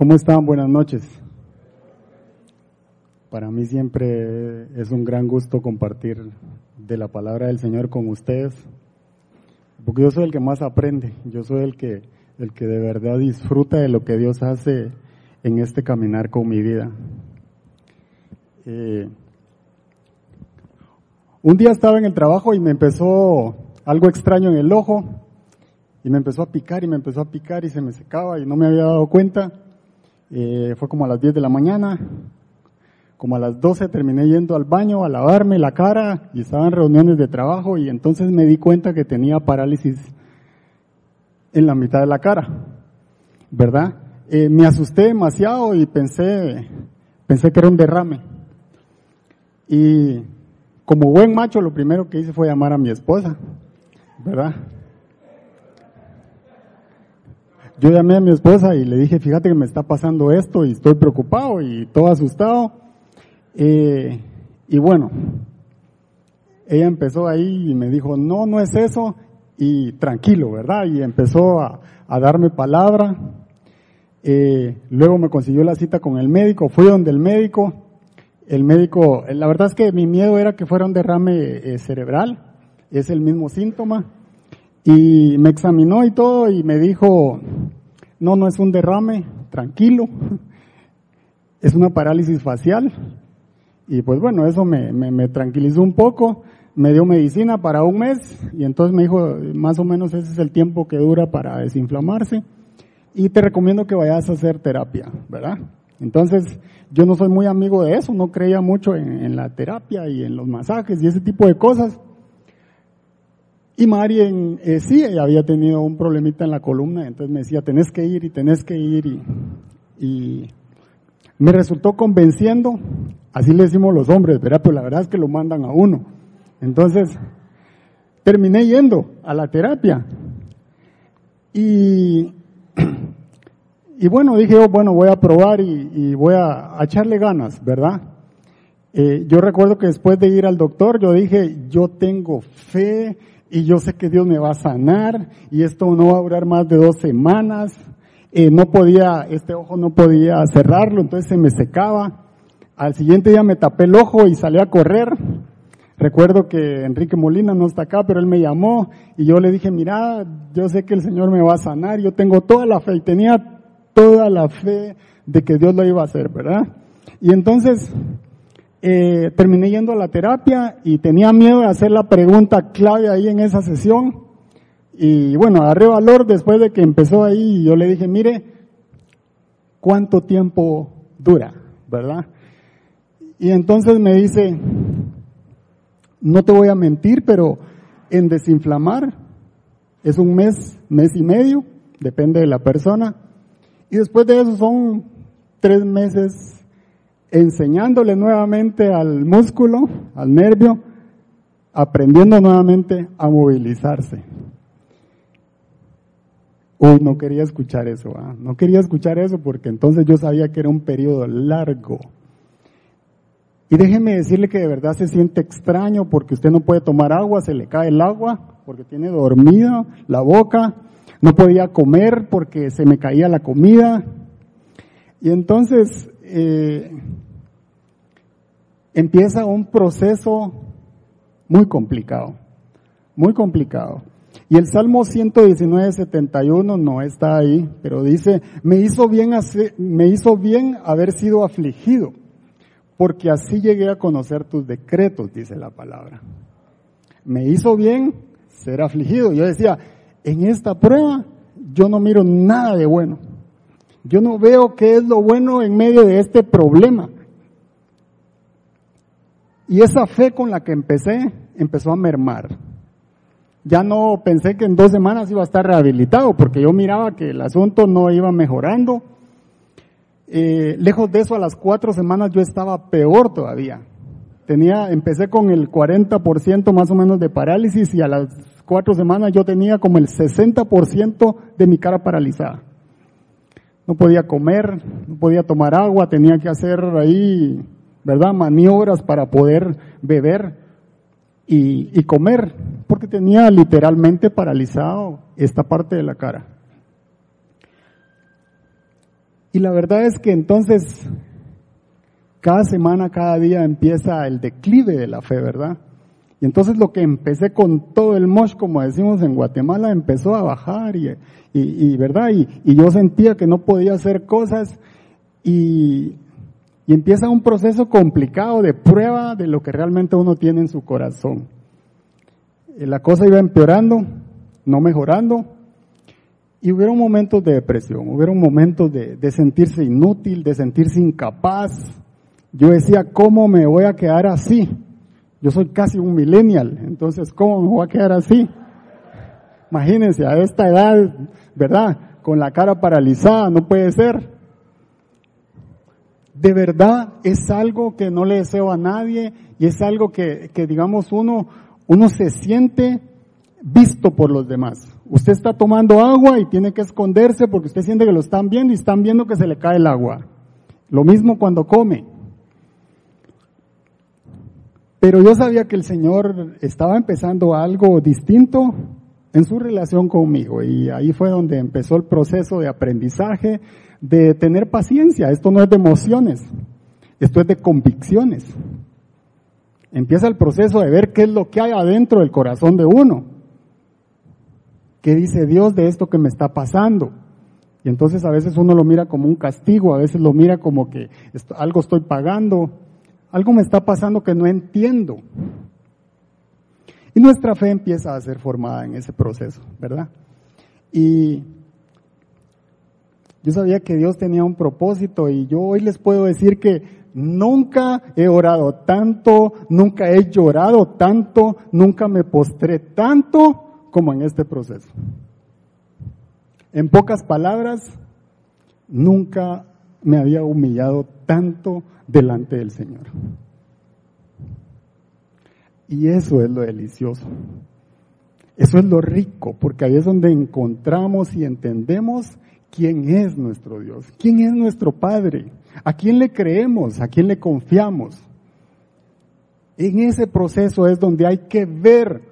¿Cómo están? Buenas noches. Para mí siempre es un gran gusto compartir de la palabra del Señor con ustedes, porque yo soy el que más aprende, yo soy el que, el que de verdad disfruta de lo que Dios hace en este caminar con mi vida. Eh, un día estaba en el trabajo y me empezó algo extraño en el ojo y me empezó a picar y me empezó a picar y se me secaba y no me había dado cuenta. Eh, fue como a las 10 de la mañana, como a las 12 terminé yendo al baño a lavarme la cara y estaba en reuniones de trabajo y entonces me di cuenta que tenía parálisis en la mitad de la cara, ¿verdad? Eh, me asusté demasiado y pensé, pensé que era un derrame. Y como buen macho, lo primero que hice fue llamar a mi esposa, ¿verdad? Yo llamé a mi esposa y le dije, fíjate que me está pasando esto y estoy preocupado y todo asustado. Eh, y bueno, ella empezó ahí y me dijo, no, no es eso, y tranquilo, ¿verdad? Y empezó a, darme palabra. Eh, luego me consiguió la cita con el médico, fui donde el médico, el médico, la verdad es que mi miedo era que fuera un derrame eh, cerebral, es el mismo síntoma, y me examinó y todo y me dijo, no, no es un derrame, tranquilo, es una parálisis facial. Y pues bueno, eso me, me, tranquilizó un poco, me dio medicina para un mes y entonces me dijo, más o menos ese es el tiempo que dura para desinflamarse y te recomiendo que vayas a hacer terapia, ¿verdad? Entonces, yo no soy muy amigo de eso, no creía mucho en, en la terapia y en los masajes y ese tipo de cosas. Y Mari eh, sí, ella había tenido un problemita en la columna, entonces me decía, tenés que ir y tenés que ir y, me resultó convenciendo, así le decimos los hombres, ¿verdad? Pero la verdad es que lo mandan a uno. Entonces, terminé yendo a la terapia. Y, y bueno, dije, oh, bueno, voy a probar y, voy a, echarle ganas, ¿verdad? Eh, yo recuerdo que después de ir al doctor, yo dije, yo tengo fe, y yo sé que Dios me va a sanar y esto no va a durar más de dos semanas. Eh, no podía, este ojo no podía cerrarlo, entonces se me secaba. Al siguiente día me tapé el ojo y salí a correr. Recuerdo que Enrique Molina no está acá, pero él me llamó y yo le dije, mira, yo sé que el Señor me va a sanar, yo tengo toda la fe y tenía toda la fe de que Dios lo iba a hacer, ¿verdad? Y entonces eh, terminé yendo a la terapia y tenía miedo de hacer la pregunta clave ahí en esa sesión. Y bueno, agarré valor después de que empezó ahí y yo le dije, mire, ¿cuánto tiempo dura? ¿Verdad? Y entonces me dice, no te voy a mentir, pero en desinflamar es un mes, mes y medio, depende de la persona. Y después de eso son tres meses enseñándole nuevamente al músculo, al nervio, aprendiendo nuevamente a movilizarse. Uy, no quería escuchar eso, ¿ah? no quería escuchar eso porque entonces yo sabía que era un periodo largo. Y déjeme decirle que de verdad se siente extraño porque usted no puede tomar agua, se le cae el agua porque tiene dormida la boca, no podía comer porque se me caía la comida. Y entonces eh, empieza un proceso muy complicado, muy complicado. Y el Salmo 119, 71 no está ahí, pero dice, me hizo bien, me hizo bien haber sido afligido, porque así llegué a conocer tus decretos, dice la palabra. Me hizo bien ser afligido. Yo decía, en esta prueba yo no miro nada de bueno. Yo no veo qué es lo bueno en medio de este problema. Y esa fe con la que empecé empezó a mermar. Ya no pensé que en dos semanas iba a estar rehabilitado, porque yo miraba que el asunto no iba mejorando. Eh, lejos de eso, a las cuatro semanas yo estaba peor todavía. Tenía, empecé con el 40% más o menos de parálisis y a las cuatro semanas yo tenía como el 60% de mi cara paralizada. No podía comer, no podía tomar agua, tenía que hacer ahí ¿verdad? Maniobras para poder beber y, comer, porque tenía literalmente paralizado esta parte de la cara. Y la verdad es que entonces, cada semana, cada día empieza el declive de la fe, ¿verdad? Y entonces lo que empecé con todo el mosh, como decimos en Guatemala, empezó a bajar y, y, ¿verdad? Y, y, yo sentía que no podía hacer cosas y, y empieza un proceso complicado de prueba de lo que realmente uno tiene en su corazón. Eh, la cosa iba empeorando, no mejorando, y hubieron momentos de depresión, hubieron momentos de, de sentirse inútil, de sentirse incapaz. Yo decía, ¿cómo me voy a quedar así? Yo soy casi un millennial, entonces ¿cómo me voy a quedar así? Imagínense, a esta edad, ¿verdad? Con la cara paralizada, no puede ser. De verdad es algo que no le deseo a nadie y es algo que, que digamos uno, uno se siente visto por los demás. Usted está tomando agua y tiene que esconderse porque usted siente que lo están viendo y están viendo que se le cae el agua. Lo mismo cuando come. Pero yo sabía que el Señor estaba empezando algo distinto en su relación conmigo y ahí fue donde empezó el proceso de aprendizaje, de tener paciencia. Esto no es de emociones, esto es de convicciones. Empieza el proceso de ver qué es lo que hay adentro del corazón de uno. ¿Qué dice Dios de esto que me está pasando? Y entonces a veces uno lo mira como un castigo, a veces lo mira como que algo estoy pagando, algo me está pasando que no entiendo. Y nuestra fe empieza a ser formada en ese proceso, ¿verdad? Y yo sabía que Dios tenía un propósito y yo hoy les puedo decir que nunca he orado tanto, nunca he llorado tanto, nunca me postré tanto como en este proceso. En pocas palabras, nunca me había humillado tanto delante del Señor. Y eso es lo delicioso. Eso es lo rico, porque ahí es donde encontramos y entendemos quién es nuestro Dios, quién es nuestro Padre, a quién le creemos, a quién le confiamos. En ese proceso es donde hay que ver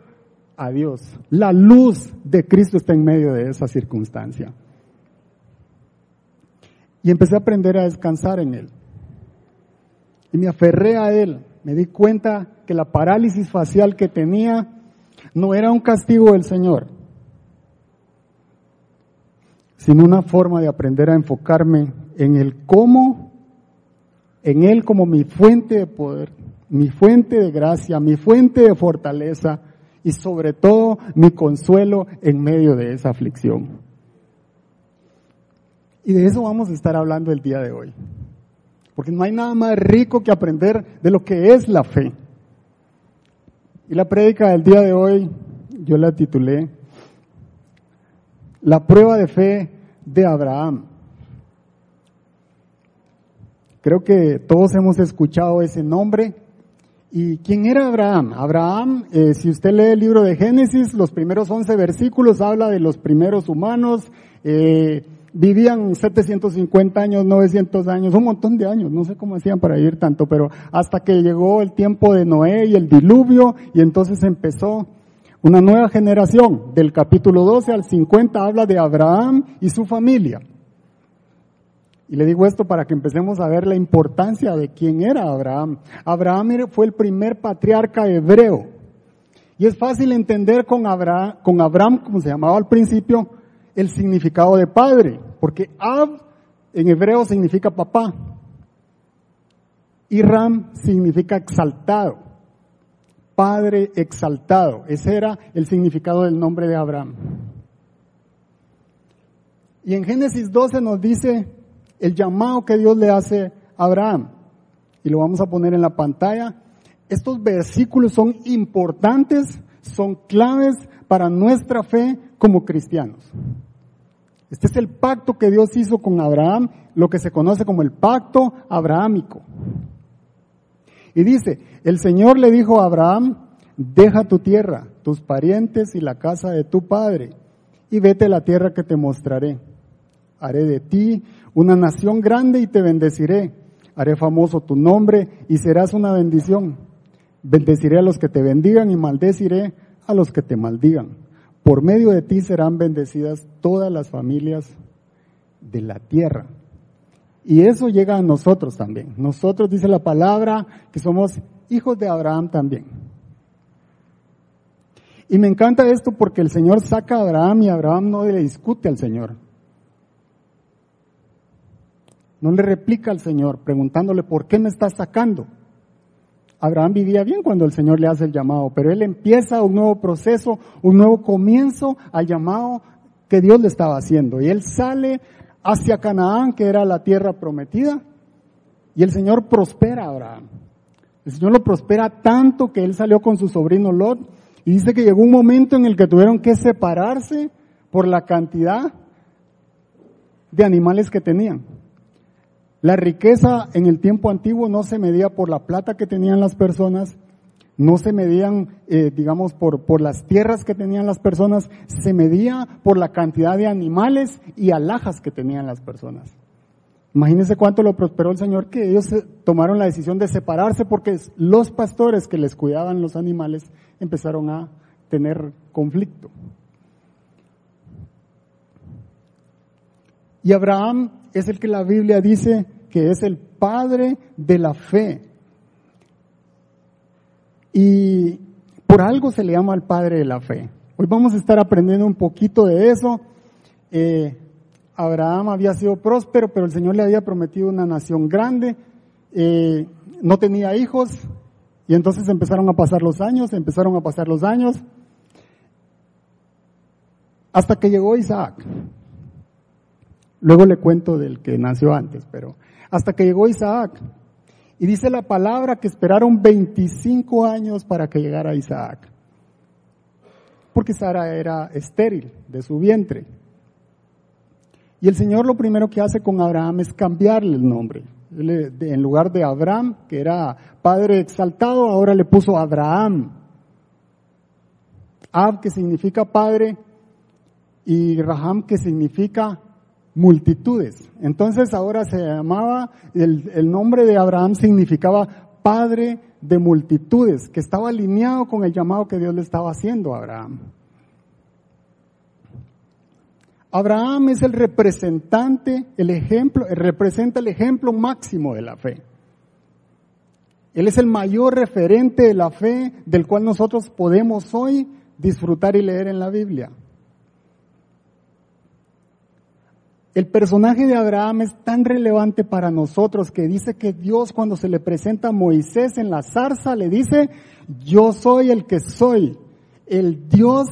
a Dios. La luz de Cristo está en medio de esa circunstancia. Y empecé a aprender a descansar en Él. Y me aferré a Él. Me di cuenta que la parálisis facial que tenía no era un castigo del Señor, sino una forma de aprender a enfocarme en el cómo, en Él como mi fuente de poder, mi fuente de gracia, mi fuente de fortaleza, y sobre todo mi consuelo en medio de esa aflicción. Y de eso vamos a estar hablando el día de hoy. Porque no hay nada más rico que aprender de lo que es la fe. Y la prédica del día de hoy yo la titulé La prueba de fe de Abraham. Creo que todos hemos escuchado ese nombre ¿Y quién era Abraham? Abraham, eh, si usted lee el libro de Génesis, los primeros 11 versículos habla de los primeros humanos, eh, vivían 750 años, 900 años, un montón de años, no sé cómo hacían para vivir tanto, pero hasta que llegó el tiempo de Noé y el diluvio, y entonces empezó una nueva generación. Del capítulo 12 al 50 habla de Abraham y su familia. Y le digo esto para que empecemos a ver la importancia de quién era Abraham. Abraham fue el primer patriarca hebreo. Y es fácil entender con Abraham, como se llamaba al principio, el significado de padre. Porque Ab en hebreo significa papá. Y Ram significa exaltado. Padre exaltado. Ese era el significado del nombre de Abraham. Y en Génesis 12 nos dice el llamado que Dios le hace a Abraham. Y lo vamos a poner en la pantalla. Estos versículos son importantes, son claves para nuestra fe como cristianos. Este es el pacto que Dios hizo con Abraham, lo que se conoce como el pacto abrahámico. Y dice, el Señor le dijo a Abraham, deja tu tierra, tus parientes y la casa de tu padre, y vete a la tierra que te mostraré. Haré de ti una nación grande y te bendeciré. Haré famoso tu nombre y serás una bendición. Bendeciré a los que te bendigan y maldeciré a los que te maldigan. Por medio de ti serán bendecidas todas las familias de la tierra. Y eso llega a nosotros también. Nosotros dice la palabra que somos hijos de Abraham también. Y me encanta esto porque el Señor saca a Abraham y Abraham no le discute al Señor. No le replica al Señor preguntándole, ¿por qué me estás sacando? Abraham vivía bien cuando el Señor le hace el llamado, pero él empieza un nuevo proceso, un nuevo comienzo al llamado que Dios le estaba haciendo. Y él sale hacia Canaán, que era la tierra prometida, y el Señor prospera a Abraham. El Señor lo prospera tanto que él salió con su sobrino Lot y dice que llegó un momento en el que tuvieron que separarse por la cantidad de animales que tenían. La riqueza en el tiempo antiguo no se medía por la plata que tenían las personas, no se medían, eh, digamos, por, por las tierras que tenían las personas, se medía por la cantidad de animales y alhajas que tenían las personas. Imagínense cuánto lo prosperó el Señor que ellos tomaron la decisión de separarse porque los pastores que les cuidaban los animales empezaron a tener conflicto. Y Abraham es el que la Biblia dice que es el padre de la fe. Y por algo se le llama al padre de la fe. Hoy vamos a estar aprendiendo un poquito de eso. Eh, Abraham había sido próspero, pero el Señor le había prometido una nación grande. Eh, no tenía hijos y entonces empezaron a pasar los años, empezaron a pasar los años, hasta que llegó Isaac. Luego le cuento del que nació antes, pero hasta que llegó Isaac. Y dice la palabra que esperaron 25 años para que llegara Isaac. Porque Sara era estéril de su vientre. Y el Señor lo primero que hace con Abraham es cambiarle el nombre. En lugar de Abraham, que era padre exaltado, ahora le puso Abraham. Ab, que significa padre, y Raham, que significa multitudes. Entonces ahora se llamaba, el, el, nombre de Abraham significaba padre de multitudes, que estaba alineado con el llamado que Dios le estaba haciendo a Abraham. Abraham es el representante, el ejemplo, representa el ejemplo máximo de la fe. Él es el mayor referente de la fe del cual nosotros podemos hoy disfrutar y leer en la Biblia. El personaje de Abraham es tan relevante para nosotros que dice que Dios cuando se le presenta a Moisés en la zarza le dice, yo soy el que soy, el Dios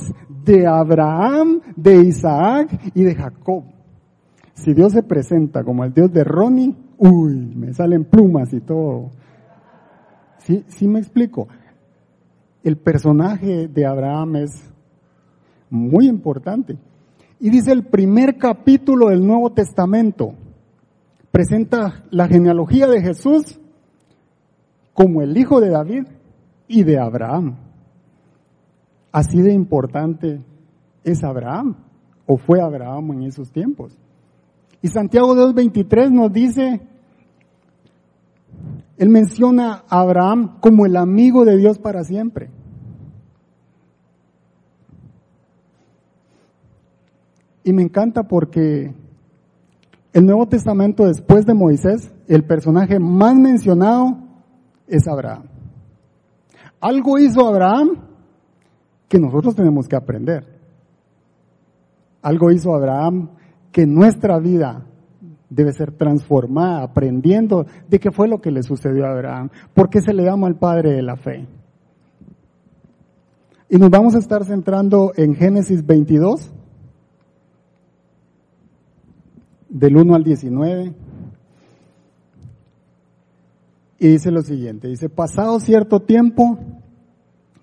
de Abraham, de Isaac y de Jacob. Si Dios se presenta como el Dios de Ronnie, uy, me salen plumas y todo. ¿Sí, sí me explico? El personaje de Abraham es muy importante. Y dice el primer capítulo del Nuevo Testamento, presenta la genealogía de Jesús como el hijo de David y de Abraham. Así de importante es Abraham, o fue Abraham en esos tiempos. Y Santiago 2.23 nos dice, él menciona a Abraham como el amigo de Dios para siempre. Y me encanta porque el Nuevo Testamento después de Moisés, el personaje más mencionado es Abraham. Algo hizo Abraham que nosotros tenemos que aprender. Algo hizo Abraham que nuestra vida debe ser transformada, aprendiendo de qué fue lo que le sucedió a Abraham, por qué se le llama al padre de la fe. Y nos vamos a estar centrando en Génesis 22, del 1 al 19. Y dice lo siguiente, dice, pasado cierto tiempo,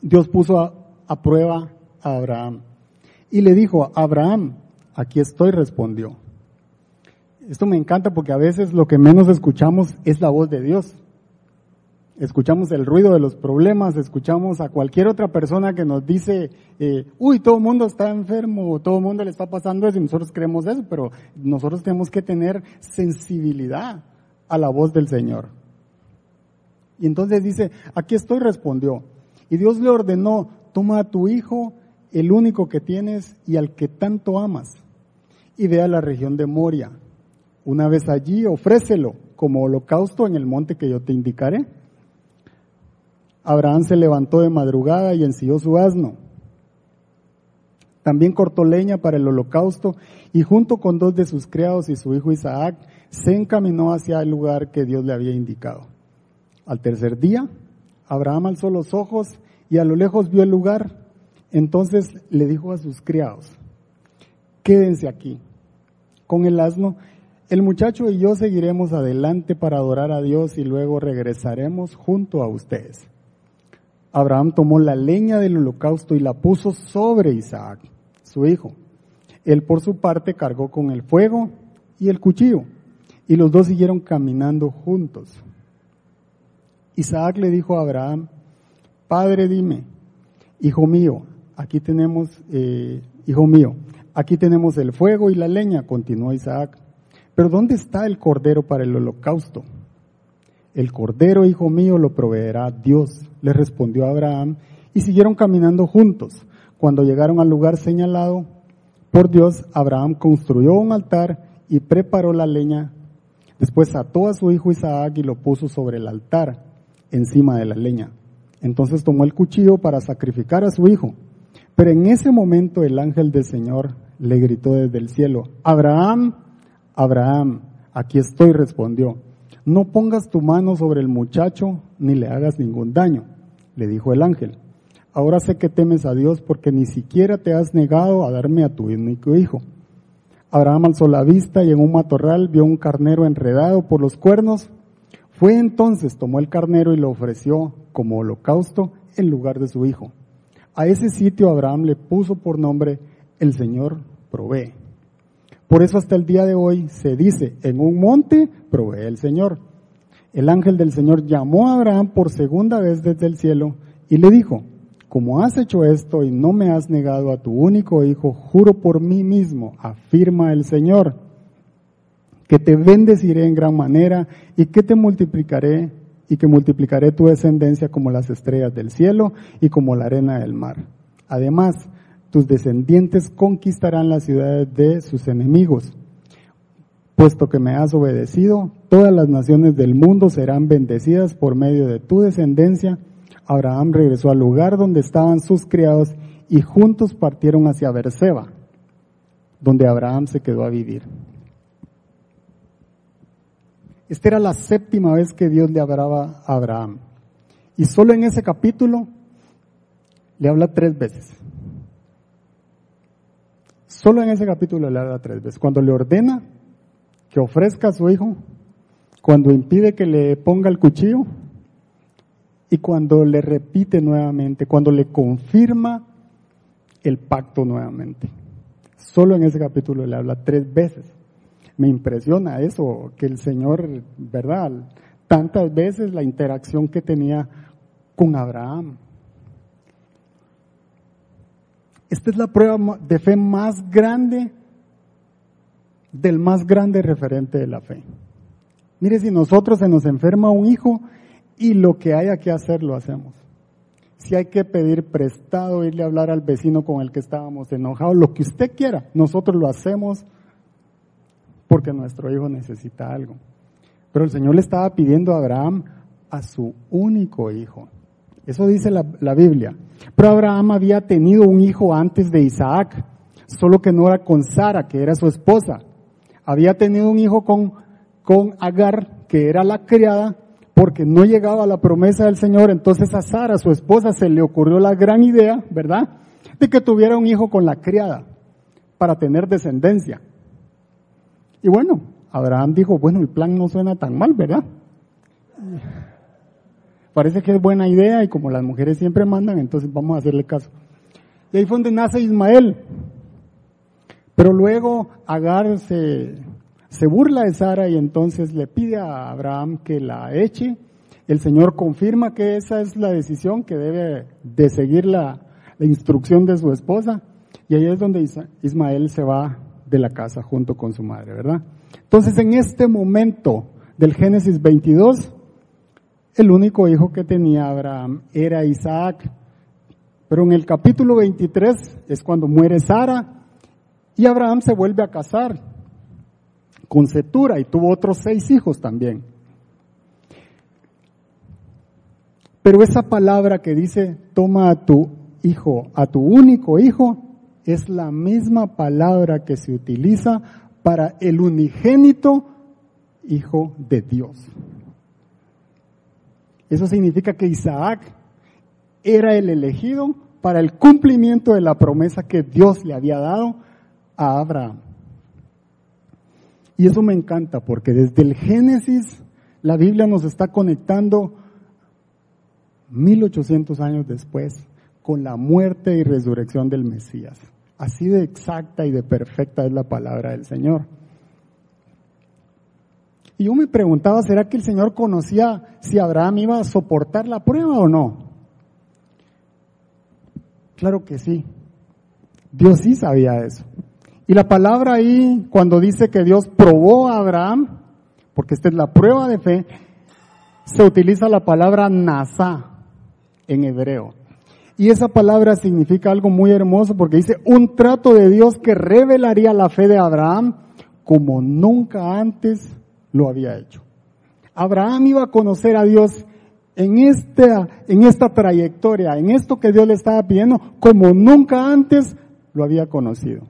Dios puso a, a prueba a Abraham. Y le dijo, Abraham, aquí estoy, respondió. Esto me encanta porque a veces lo que menos escuchamos es la voz de Dios. Escuchamos el ruido de los problemas, escuchamos a cualquier otra persona que nos dice, eh, uy, todo el mundo está enfermo, todo el mundo le está pasando eso y nosotros creemos eso, pero nosotros tenemos que tener sensibilidad a la voz del Señor. Y entonces dice, aquí estoy, respondió. Y Dios le ordenó, toma a tu hijo, el único que tienes y al que tanto amas, y ve a la región de Moria Una vez allí, ofrécelo como holocausto en el monte que yo te indicaré. Abraham se levantó de madrugada y ensilló su asno. También cortó leña para el holocausto y junto con dos de sus criados y su hijo Isaac se encaminó hacia el lugar que Dios le había indicado. Al tercer día, Abraham alzó los ojos y a lo lejos vio el lugar. Entonces le dijo a sus criados, quédense aquí con el asno. El muchacho y yo seguiremos adelante para adorar a Dios y luego regresaremos junto a ustedes. Abraham tomó la leña del holocausto y la puso sobre Isaac, su hijo. Él por su parte cargó con el fuego y el cuchillo, y los dos siguieron caminando juntos. Isaac le dijo a Abraham, Padre, dime, hijo mío, aquí tenemos, eh, hijo mío, aquí tenemos el fuego y la leña, continuó Isaac, pero ¿dónde está el cordero para el holocausto? El cordero, hijo mío, lo proveerá Dios, le respondió Abraham, y siguieron caminando juntos. Cuando llegaron al lugar señalado por Dios, Abraham construyó un altar y preparó la leña. Después ató a su hijo Isaac y lo puso sobre el altar, encima de la leña. Entonces tomó el cuchillo para sacrificar a su hijo. Pero en ese momento el ángel del Señor le gritó desde el cielo, Abraham, Abraham, aquí estoy, respondió. No pongas tu mano sobre el muchacho ni le hagas ningún daño, le dijo el ángel. Ahora sé que temes a Dios porque ni siquiera te has negado a darme a tu único hijo. Abraham alzó la vista y en un matorral vio un carnero enredado por los cuernos. Fue entonces, tomó el carnero y lo ofreció como holocausto en lugar de su hijo. A ese sitio Abraham le puso por nombre el Señor provee. Por eso hasta el día de hoy se dice, en un monte provee el Señor. El ángel del Señor llamó a Abraham por segunda vez desde el cielo y le dijo, como has hecho esto y no me has negado a tu único hijo, juro por mí mismo, afirma el Señor, que te bendeciré en gran manera y que te multiplicaré y que multiplicaré tu descendencia como las estrellas del cielo y como la arena del mar. Además, tus descendientes conquistarán las ciudades de sus enemigos. Puesto que me has obedecido, todas las naciones del mundo serán bendecidas por medio de tu descendencia. Abraham regresó al lugar donde estaban sus criados y juntos partieron hacia Berseba, donde Abraham se quedó a vivir. Esta era la séptima vez que Dios le hablaba a Abraham. Y solo en ese capítulo le habla tres veces. Solo en ese capítulo le habla tres veces. Cuando le ordena que ofrezca a su hijo, cuando impide que le ponga el cuchillo y cuando le repite nuevamente, cuando le confirma el pacto nuevamente. Solo en ese capítulo le habla tres veces. Me impresiona eso, que el Señor, ¿verdad? Tantas veces la interacción que tenía con Abraham. Esta es la prueba de fe más grande del más grande referente de la fe. Mire, si nosotros se nos enferma un hijo y lo que haya que hacer lo hacemos. Si hay que pedir prestado, irle a hablar al vecino con el que estábamos enojados, lo que usted quiera, nosotros lo hacemos porque nuestro hijo necesita algo. Pero el Señor le estaba pidiendo a Abraham a su único hijo. Eso dice la, la, Biblia. Pero Abraham había tenido un hijo antes de Isaac, solo que no era con Sara, que era su esposa. Había tenido un hijo con, con Agar, que era la criada, porque no llegaba la promesa del Señor. Entonces a Sara, su esposa, se le ocurrió la gran idea, ¿verdad? De que tuviera un hijo con la criada, para tener descendencia. Y bueno, Abraham dijo, bueno, el plan no suena tan mal, ¿verdad? parece que es buena idea y como las mujeres siempre mandan, entonces vamos a hacerle caso. Y ahí fue donde nace Ismael. Pero luego Agar se, se burla de Sara y entonces le pide a Abraham que la eche. El Señor confirma que esa es la decisión, que debe de seguir la, la instrucción de su esposa. Y ahí es donde Ismael se va de la casa junto con su madre, ¿verdad? Entonces en este momento del Génesis 22, el único hijo que tenía Abraham era Isaac. Pero en el capítulo 23 es cuando muere Sara y Abraham se vuelve a casar con Setura y tuvo otros seis hijos también. Pero esa palabra que dice, toma a tu hijo, a tu único hijo, es la misma palabra que se utiliza para el unigénito hijo de Dios. Eso significa que Isaac era el elegido para el cumplimiento de la promesa que Dios le había dado Abraham. Y eso me encanta porque desde el Génesis la Biblia nos está conectando 1800 años después con la muerte y resurrección del Mesías. Así de exacta y de perfecta es la palabra del Señor. Y yo me preguntaba, ¿será que el Señor conocía si Abraham iba a soportar la prueba o no? Claro que sí. Dios sí sabía eso. Y la palabra ahí, cuando dice que Dios probó a Abraham, porque esta es la prueba de fe, se utiliza la palabra nasa en hebreo. Y esa palabra significa algo muy hermoso porque dice un trato de Dios que revelaría la fe de Abraham como nunca antes lo había hecho. Abraham iba a conocer a Dios en esta, en esta trayectoria, en esto que Dios le estaba pidiendo, como nunca antes lo había conocido.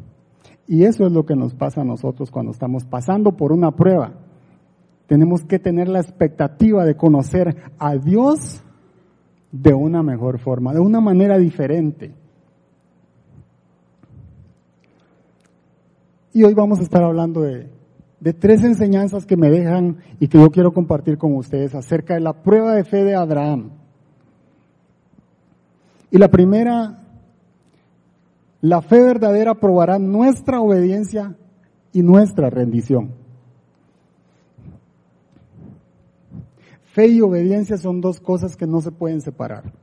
Y eso es lo que nos pasa a nosotros cuando estamos pasando por una prueba. Tenemos que tener la expectativa de conocer a Dios de una mejor forma, de una manera diferente. Y hoy vamos a estar hablando de tres enseñanzas que me dejan y que yo quiero compartir con ustedes acerca de la prueba de fe de Abraham. Y la primera, la fe verdadera probará nuestra obediencia y nuestra rendición. Fe y obediencia son dos cosas que no se pueden separar.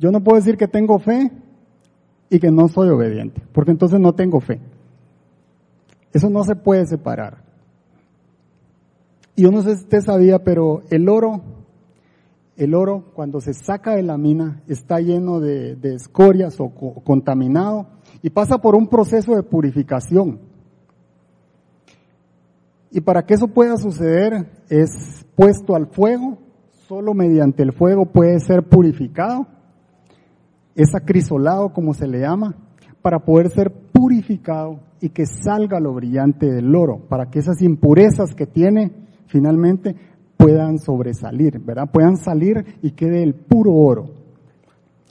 Yo no puedo decir que tengo fe y que no soy obediente, porque entonces no tengo fe. Eso no se puede separar. Y yo no sé si usted sabía, pero el oro, el oro cuando se saca de la mina está lleno de, escorias o contaminado y pasa por un proceso de purificación. Y para que eso pueda suceder es puesto al fuego, solo mediante el fuego puede ser purificado, es acrisolado como se le llama, para poder ser purificado y que salga lo brillante del oro, para que esas impurezas que tiene finalmente puedan sobresalir, ¿verdad? Puedan salir y quede el puro oro.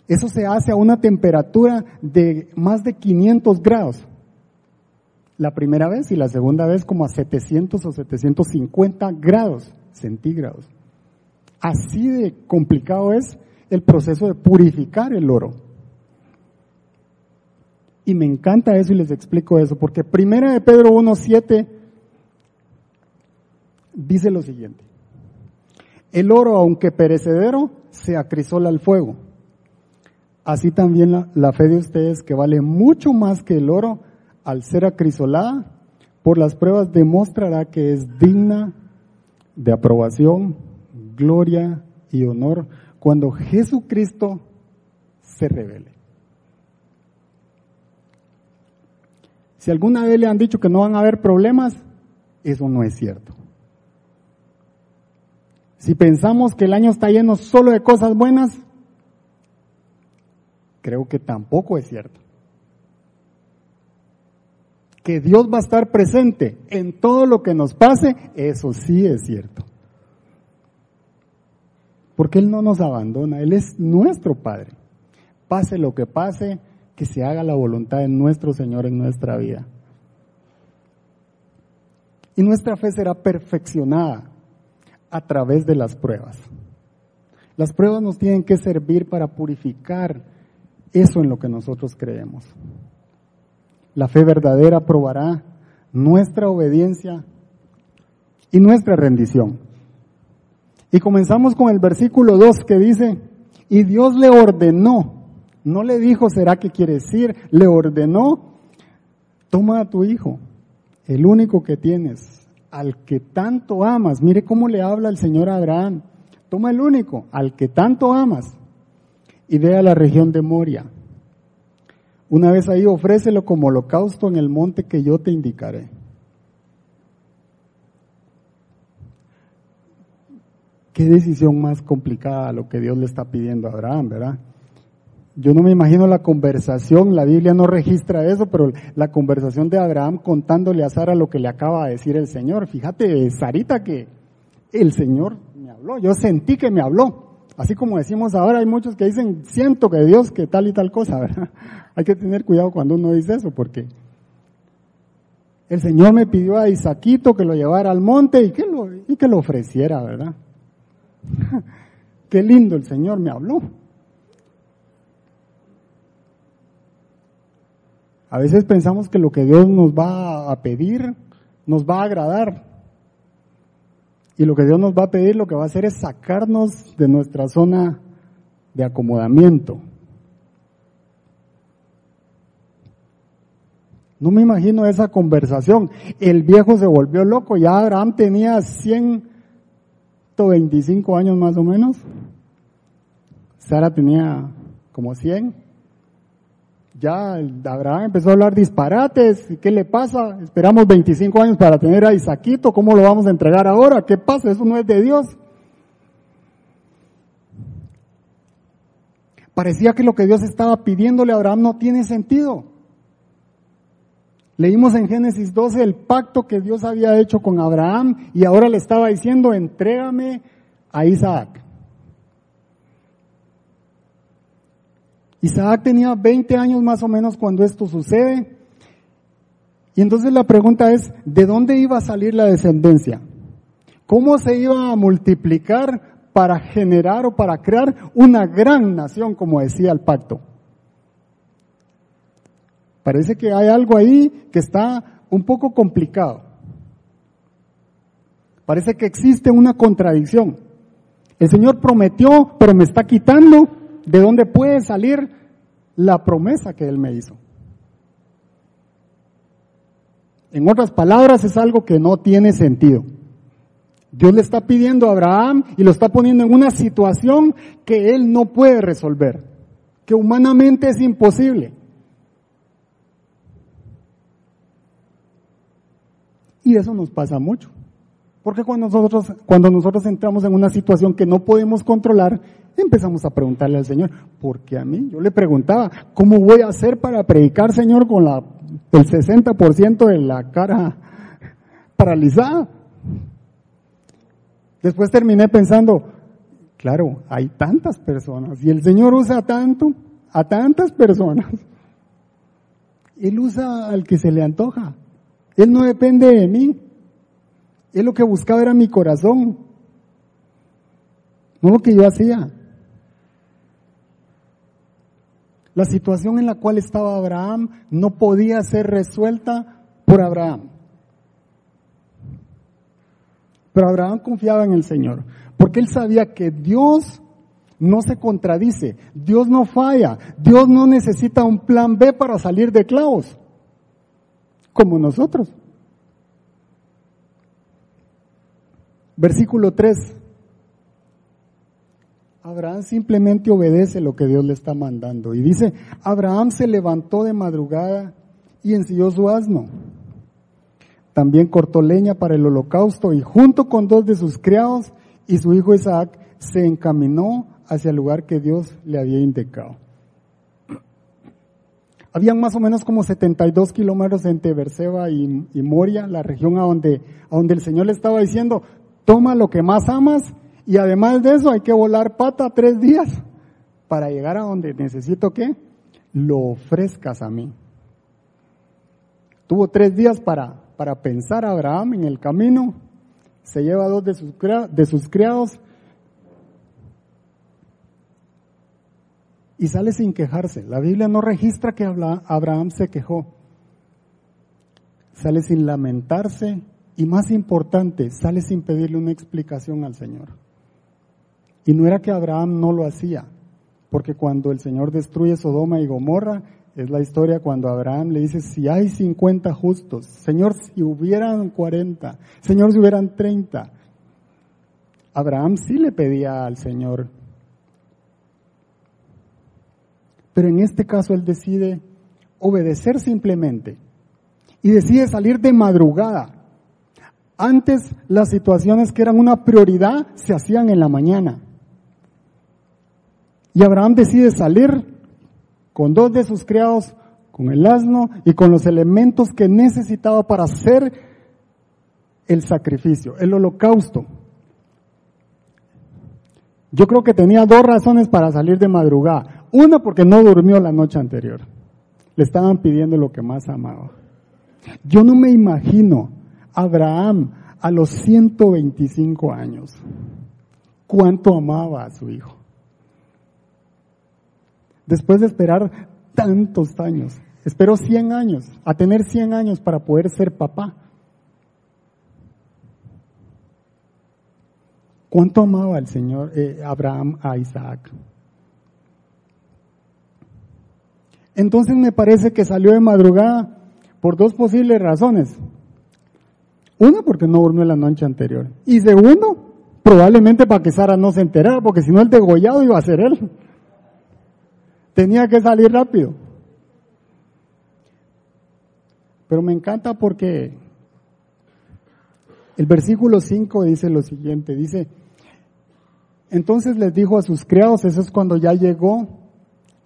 Eso se hace a una temperatura de más de 500 grados. La primera vez y la segunda vez como a 700 o 750 grados centígrados. Así de complicado es el proceso de purificar el oro. Y me encanta eso y les explico eso, porque primera de Pedro 1.7 dice lo siguiente. El oro, aunque perecedero, se acrisola al fuego. Así también la, la, fe de ustedes, que vale mucho más que el oro, al ser acrisolada, por las pruebas demostrará que es digna de aprobación, gloria y honor cuando Jesucristo se revele. Si alguna vez le han dicho que no van a haber problemas, eso no es cierto. Si pensamos que el año está lleno solo de cosas buenas, creo que tampoco es cierto. Que Dios va a estar presente en todo lo que nos pase, eso sí es cierto. Porque Él no nos abandona, Él es nuestro Padre. Pase lo que pase, que se haga la voluntad de nuestro Señor en nuestra vida. Y nuestra fe será perfeccionada a través de las pruebas. Las pruebas nos tienen que servir para purificar eso en lo que nosotros creemos. La fe verdadera probará nuestra obediencia y nuestra rendición. Y comenzamos con el versículo 2 que dice, y Dios le ordenó, no le dijo, ¿será que quiere decir? Le ordenó, toma a tu hijo, el único que tienes, al que tanto amas. Mire cómo le habla el Señor a Abraham. Toma el único, al que tanto amas, y ve a la región de Moria. Una vez ahí, ofrécelo como holocausto en el monte que yo te indicaré. Qué decisión más complicada lo que Dios le está pidiendo a Abraham, ¿verdad? Yo no me imagino la conversación, la Biblia no registra eso, pero la conversación de Abraham contándole a Sara lo que le acaba de decir el Señor. Fíjate, Sarita, que el Señor me habló, yo sentí que me habló. Así como decimos ahora, hay muchos que dicen, siento que Dios, que tal y tal cosa, ¿verdad? Hay que tener cuidado cuando uno dice eso, porque el Señor me pidió a Isaquito que lo llevara al monte y que lo, y que lo ofreciera, ¿verdad? Qué lindo el Señor me habló. A veces pensamos que lo que Dios nos va a pedir nos va a agradar. Y lo que Dios nos va a pedir, lo que va a hacer es sacarnos de nuestra zona de acomodamiento. No me imagino esa conversación. El viejo se volvió loco, ya Abraham tenía 125 años más o menos. Sara tenía como 100 ya Abraham empezó a hablar disparates, ¿y qué le pasa? Esperamos 25 años para tener a Isaquito, ¿cómo lo vamos a entregar ahora? ¿Qué pasa? Eso no es de Dios. Parecía que lo que Dios estaba pidiéndole a Abraham no tiene sentido. Leímos en Génesis 12 el pacto que Dios había hecho con Abraham y ahora le estaba diciendo, entrégame a Isaac. Isaac tenía 20 años más o menos cuando esto sucede. Y entonces la pregunta es, ¿de dónde iba a salir la descendencia? ¿Cómo se iba a multiplicar para generar o para crear una gran nación, como decía el pacto? Parece que hay algo ahí que está un poco complicado. Parece que existe una contradicción. El Señor prometió, pero me está quitando de dónde puede salir la promesa que Él me hizo. En otras palabras, es algo que no tiene sentido. Dios le está pidiendo a Abraham y lo está poniendo en una situación que él no puede resolver, que humanamente es imposible. Y eso nos pasa mucho. Porque cuando nosotros, cuando nosotros entramos en una situación que no podemos controlar, empezamos a preguntarle al Señor, ¿por qué a mí? Yo le preguntaba, ¿cómo voy a hacer para predicar, Señor, con la, el 60% de la cara paralizada? Después terminé pensando, claro, hay tantas personas y el Señor usa tanto, a tantas personas. Él usa al que se le antoja. Él no depende de mí. Él lo que buscaba era mi corazón, no lo que yo hacía. La situación en la cual estaba Abraham no podía ser resuelta por Abraham. Pero Abraham confiaba en el Señor, porque él sabía que Dios no se contradice, Dios no falla, Dios no necesita un plan B para salir de clavos, como nosotros. Versículo 3. Abraham simplemente obedece lo que Dios le está mandando. Y dice, Abraham se levantó de madrugada y ensilló su asno. También cortó leña para el holocausto y junto con dos de sus criados y su hijo Isaac se encaminó hacia el lugar que Dios le había indicado. Habían más o menos como 72 kilómetros entre Berseba y, y, Moria, la región a donde, a donde el Señor le estaba diciendo, toma lo que más amas y además de eso hay que volar pata tres días para llegar a donde necesito que lo ofrezcas a mí. Tuvo tres días para, para pensar a Abraham en el camino, se lleva dos de sus, de sus criados y sale sin quejarse. La Biblia no registra que Abraham se quejó. Sale sin lamentarse y más importante, sale sin pedirle una explicación al Señor. Y no era que Abraham no lo hacía, porque cuando el Señor destruye Sodoma y Gomorra, es la historia cuando Abraham le dice, si hay 50 justos, Señor, si hubieran 40, Señor, si hubieran 30. Abraham sí le pedía al Señor. Pero en este caso él decide obedecer simplemente y decide salir de madrugada Antes las situaciones que eran una prioridad se hacían en la mañana. Y Abraham decide salir con dos de sus criados, con el asno y con los elementos que necesitaba para hacer el sacrificio, el holocausto. Yo creo que tenía dos razones para salir de madrugada. Una porque no durmió la noche anterior. Le estaban pidiendo lo que más amaba. Yo no me imagino a Abraham a los 125 años. Cuánto amaba a su hijo. Después de esperar tantos años, esperó 100 años, a tener 100 años para poder ser papá. ¿Cuánto amaba el Señor eh, Abraham a Isaac? Entonces me parece que salió de madrugada por dos posibles razones. Una, porque no durmió la noche anterior. Y segundo, probablemente para que Sara no se enterara, porque si no el degollado iba a ser él. Tenía que salir rápido. Pero me encanta porque el versículo 5 dice lo siguiente, dice, entonces les dijo a sus criados, eso es cuando ya llegó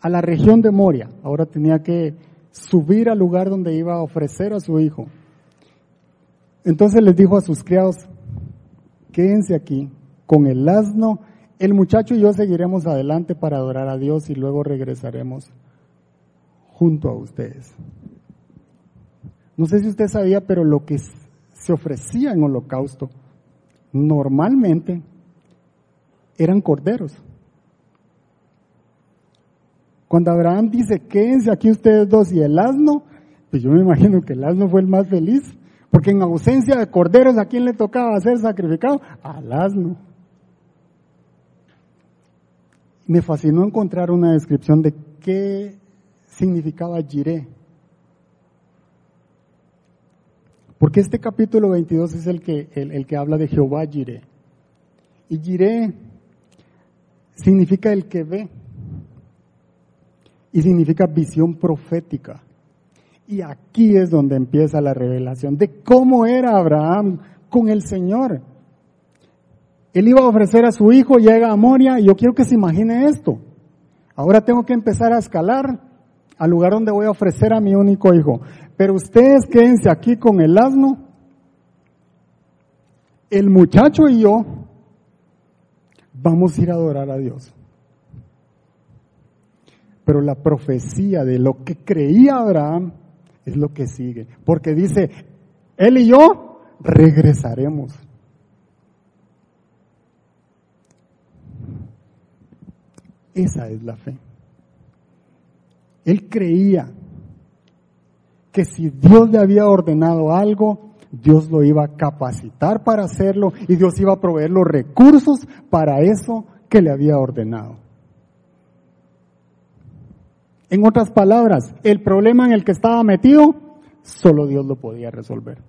a la región de Moria. Ahora tenía que subir al lugar donde iba a ofrecer a su hijo. Entonces les dijo a sus criados, quédense aquí con el asno, el muchacho y yo seguiremos adelante para adorar a Dios y luego regresaremos junto a ustedes. No sé si usted sabía, pero lo que se ofrecía en holocausto normalmente eran corderos. Cuando Abraham dice, quédense aquí ustedes dos y el asno, pues yo me imagino que el asno fue el más feliz, porque en ausencia de corderos, ¿a quién le tocaba ser sacrificado? Al asno. Me fascinó encontrar una descripción de qué significaba Jiré. Porque este capítulo 22 es el que, el, que habla de Jehová Jiré. Y Jiré significa el que ve y significa visión profética. Y aquí es donde empieza la revelación de cómo era Abraham con el Señor. Él iba a ofrecer a su hijo, llega a Moria, y yo quiero que se imagine esto. Ahora tengo que empezar a escalar al lugar donde voy a ofrecer a mi único hijo. Pero ustedes quédense aquí con el asno, el muchacho y yo vamos a ir a adorar a Dios. Pero la profecía de lo que creía Abraham es lo que sigue. Porque dice, él y yo regresaremos. Esa es la fe. Él creía que si Dios le había ordenado algo, Dios lo iba a capacitar para hacerlo y Dios iba a proveer los recursos para eso que le había ordenado. En otras palabras, el problema en el que estaba metido, solo Dios lo podía resolver.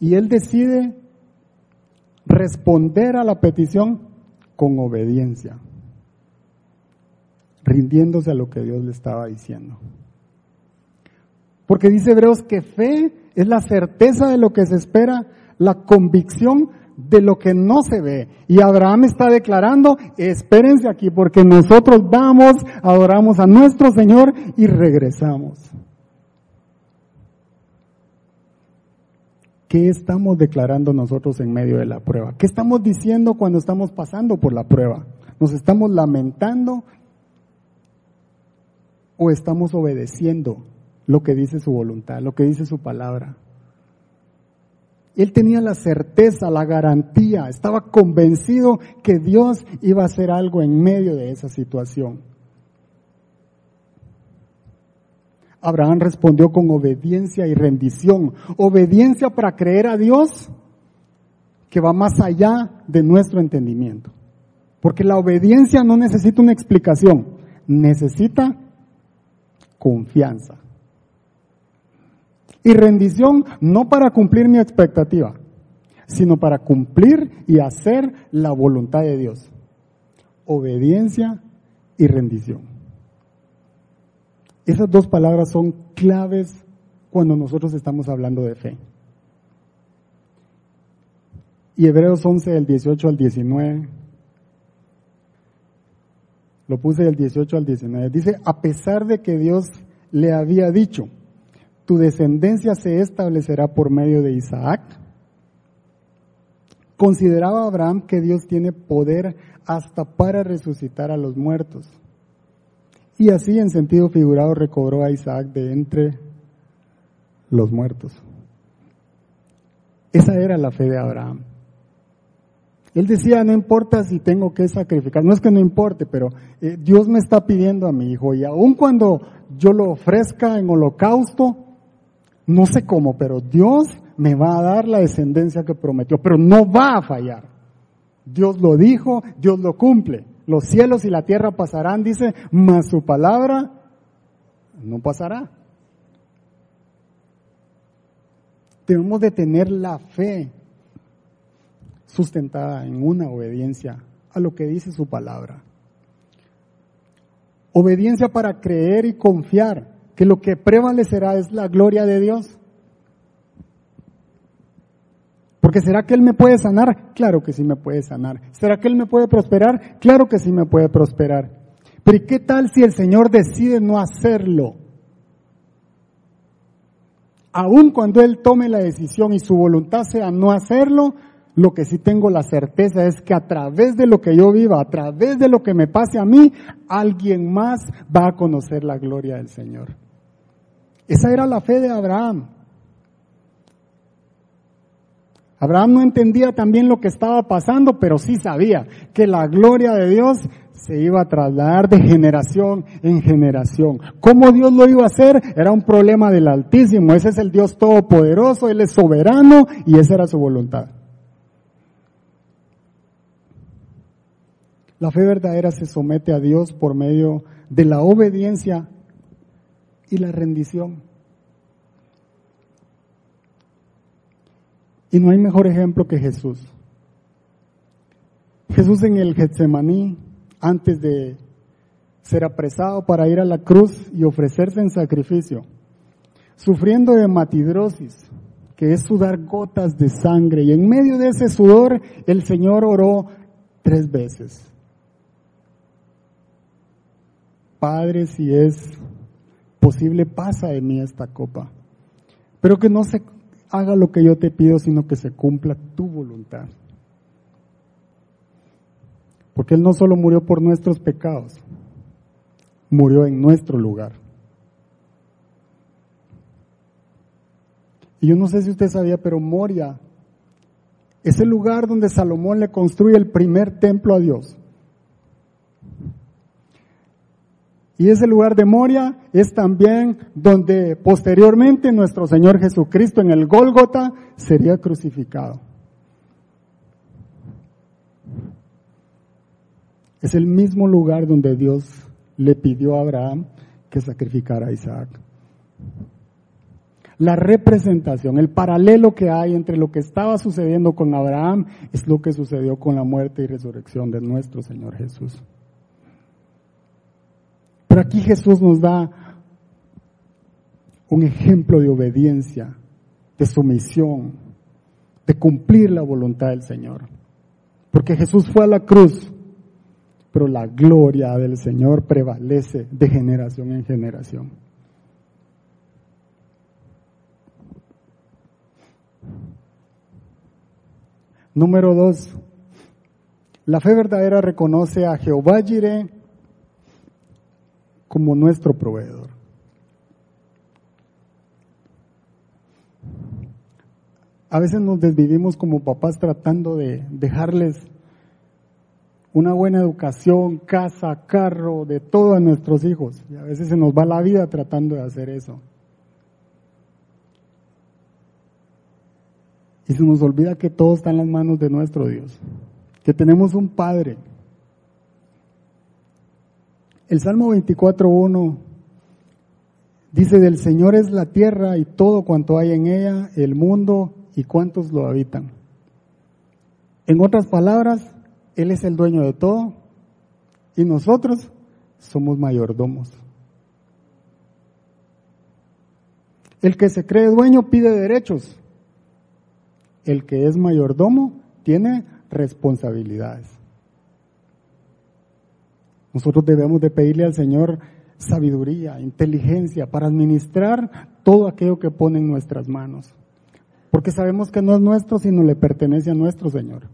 Y él decide responder a la petición con obediencia, rindiéndose a lo que Dios le estaba diciendo. Porque dice Hebreos que fe es la certeza de lo que se espera, la convicción de lo que no se ve. Y Abraham está declarando, espérense aquí porque nosotros vamos, adoramos a nuestro Señor y regresamos. ¿Qué estamos declarando nosotros en medio de la prueba? ¿Qué estamos diciendo cuando estamos pasando por la prueba? ¿Nos estamos lamentando o estamos obedeciendo lo que dice su voluntad, lo que dice su palabra. Él tenía la certeza, la garantía, estaba convencido que Dios iba a hacer algo en medio de esa situación. Abraham respondió con obediencia y rendición. Obediencia para creer a Dios que va más allá de nuestro entendimiento. Porque la obediencia no necesita una explicación, necesita confianza. Y rendición no para cumplir mi expectativa, sino para cumplir y hacer la voluntad de Dios. Obediencia y rendición. Esas dos palabras son claves cuando nosotros estamos hablando de fe. y Hebreos 11 del 18 al 19. Lo puse del 18 al 19. Dice, a pesar de que Dios le había dicho, tu descendencia se establecerá por medio de Isaac, consideraba Abraham que Dios tiene poder hasta para resucitar a los muertos. Y así en sentido figurado recobró a Isaac de entre los muertos. Esa era la fe de Abraham. Él decía, no importa si tengo que sacrificar, no es que no importe, pero eh, Dios me está pidiendo a mi hijo y aun cuando yo lo ofrezca en holocausto, no sé cómo, pero Dios me va a dar la descendencia que prometió, pero no va a fallar. Dios lo dijo, Dios lo cumple. Los cielos y la tierra pasarán, dice, mas su palabra no pasará. Debemos de tener la fe sustentada en una obediencia a lo que dice su palabra. Obediencia para creer y confiar que lo que prevalecerá es la gloria de Dios. Porque ¿será que Él me puede sanar? Claro que sí me puede sanar. ¿Será que Él me puede prosperar? Claro que sí me puede prosperar. Pero ¿y qué tal si el Señor decide no hacerlo? Aun cuando Él tome la decisión y su voluntad sea no hacerlo, lo que sí tengo la certeza es que a través de lo que yo viva, a través de lo que me pase a mí, alguien más va a conocer la gloria del Señor. Esa era la fe de Abraham. Abraham no entendía también lo que estaba pasando, pero sí sabía que la gloria de Dios se iba a trasladar de generación en generación. ¿Cómo Dios lo iba a hacer? Era un problema del Altísimo. Ese es el Dios Todopoderoso, Él es soberano y esa era su voluntad. La fe verdadera se somete a Dios por medio de la obediencia y la rendición. Y no hay mejor ejemplo que Jesús. Jesús en el Getsemaní, antes de ser apresado para ir a la cruz y ofrecerse en sacrificio, sufriendo de matidrosis, que es sudar gotas de sangre, y en medio de ese sudor el Señor oró tres veces. Padre, si es posible, pasa de mí esta copa. Pero que no se haga lo que yo te pido, sino que se cumpla tu voluntad. Porque Él no solo murió por nuestros pecados, murió en nuestro lugar. Y yo no sé si usted sabía, pero Moria es el lugar donde Salomón le construye el primer templo a Dios. Y ese lugar de Moria es también donde posteriormente nuestro Señor Jesucristo en el Gólgota sería crucificado. Es el mismo lugar donde Dios le pidió a Abraham que sacrificara a Isaac. La representación, el paralelo que hay entre lo que estaba sucediendo con Abraham es lo que sucedió con la muerte y resurrección de nuestro Señor Jesús. Pero aquí Jesús nos da un ejemplo de obediencia, de sumisión, de cumplir la voluntad del Señor. Porque Jesús fue a la cruz, pero la gloria del Señor prevalece de generación en generación. Número dos, la fe verdadera reconoce a Jehová Jireh como nuestro proveedor. A veces nos desvivimos como papás tratando de dejarles una buena educación, casa, carro, de todo a nuestros hijos. Y a veces se nos va la vida tratando de hacer eso. Y se nos olvida que todo está en las manos de nuestro Dios, que tenemos un Padre el Salmo 24.1 dice, del Señor es la tierra y todo cuanto hay en ella, el mundo y cuantos lo habitan. En otras palabras, Él es el dueño de todo y nosotros somos mayordomos. El que se cree dueño pide derechos. El que es mayordomo tiene responsabilidades. Nosotros debemos de pedirle al Señor sabiduría, inteligencia para administrar todo aquello que pone en nuestras manos. Porque sabemos que no es nuestro, sino le pertenece a nuestro Señor.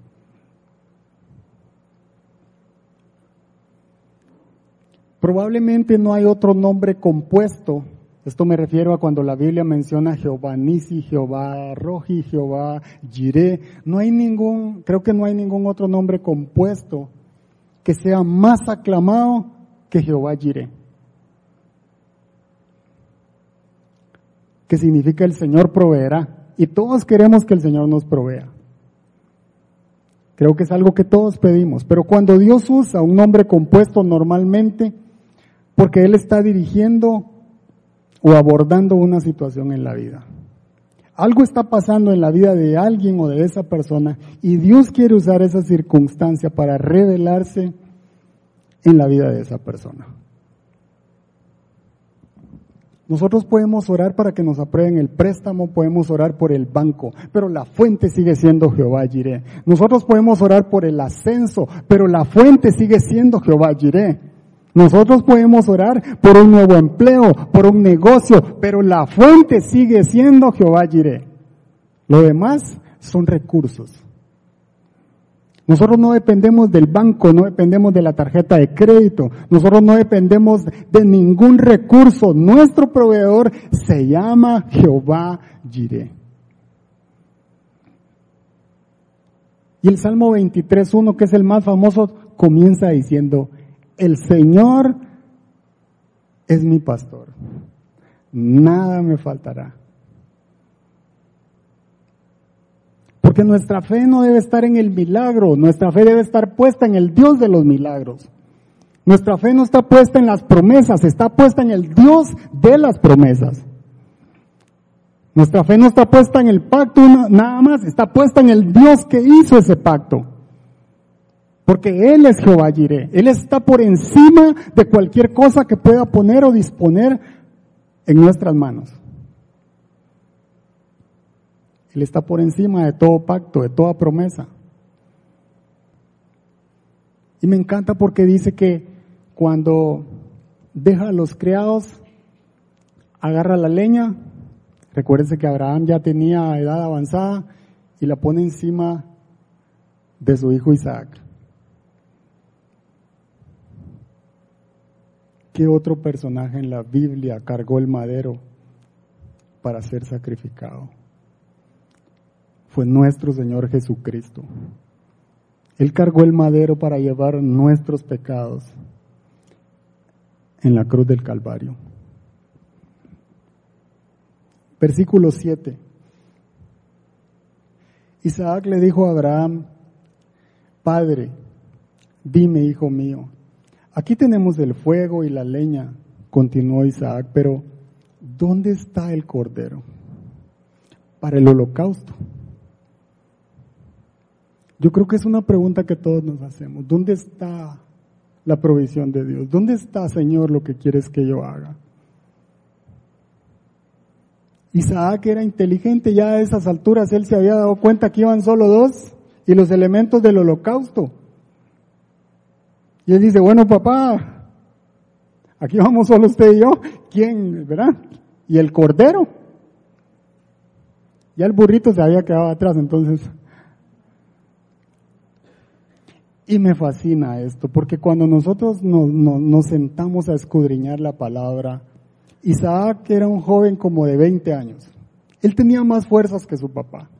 Probablemente no hay otro nombre compuesto. Esto me refiero a cuando la Biblia menciona Jehová Nisi, Jehová Roji, Jehová Jireh. No hay ningún, creo que no hay ningún otro nombre compuesto que sea más aclamado que Jehová Jireh. Que significa el Señor proveerá. Y todos queremos que el Señor nos provea. Creo que es algo que todos pedimos. Pero cuando Dios usa un nombre compuesto normalmente, porque Él está dirigiendo o abordando una situación en la vida. Algo está pasando en la vida de alguien o de esa persona y Dios quiere usar esa circunstancia para revelarse en la vida de esa persona. Nosotros podemos orar para que nos aprueben el préstamo, podemos orar por el banco, pero la fuente sigue siendo Jehová Jireh. Nosotros podemos orar por el ascenso, pero la fuente sigue siendo Jehová Jireh. Nosotros podemos orar por un nuevo empleo, por un negocio, pero la fuente sigue siendo Jehová Jireh. Lo demás son recursos. Nosotros no dependemos del banco, no dependemos de la tarjeta de crédito, nosotros no dependemos de ningún recurso. Nuestro proveedor se llama Jehová Jireh. Y el Salmo 23.1, que es el más famoso, comienza diciendo, el Señor es mi pastor. Nada me faltará. Porque nuestra fe no debe estar en el milagro, nuestra fe debe estar puesta en el Dios de los milagros. Nuestra fe no está puesta en las promesas, está puesta en el Dios de las promesas. Nuestra fe no está puesta en el pacto nada más, está puesta en el Dios que hizo ese pacto. Porque Él es Jehová Jireh. Él está por encima de cualquier cosa que pueda poner o disponer en nuestras manos. Él está por encima de todo pacto, de toda promesa. Y me encanta porque dice que cuando deja a los criados, agarra la leña, recuérdense que Abraham ya tenía edad avanzada, y la pone encima de su hijo Isaac. ¿Qué otro personaje en la Biblia cargó el madero para ser sacrificado? Fue nuestro Señor Jesucristo. Él cargó el madero para llevar nuestros pecados en la cruz del Calvario. Versículo 7. Isaac le dijo a Abraham, Padre, dime, hijo mío, Aquí tenemos el fuego y la leña, continuó Isaac, pero ¿dónde está el cordero para el holocausto? Yo creo que es una pregunta que todos nos hacemos. ¿Dónde está la provisión de Dios? ¿Dónde está, Señor, lo que quieres que yo haga? Isaac era inteligente, ya a esas alturas él se había dado cuenta que iban solo dos y los elementos del holocausto. Y él dice, bueno papá, aquí vamos solo usted y yo, ¿quién, verdad? Y el cordero. Ya el burrito se había quedado atrás, entonces. Y me fascina esto, porque cuando nosotros nos, sentamos a escudriñar la palabra, Isaac era un joven como de 20 años. Él tenía más fuerzas que su papá.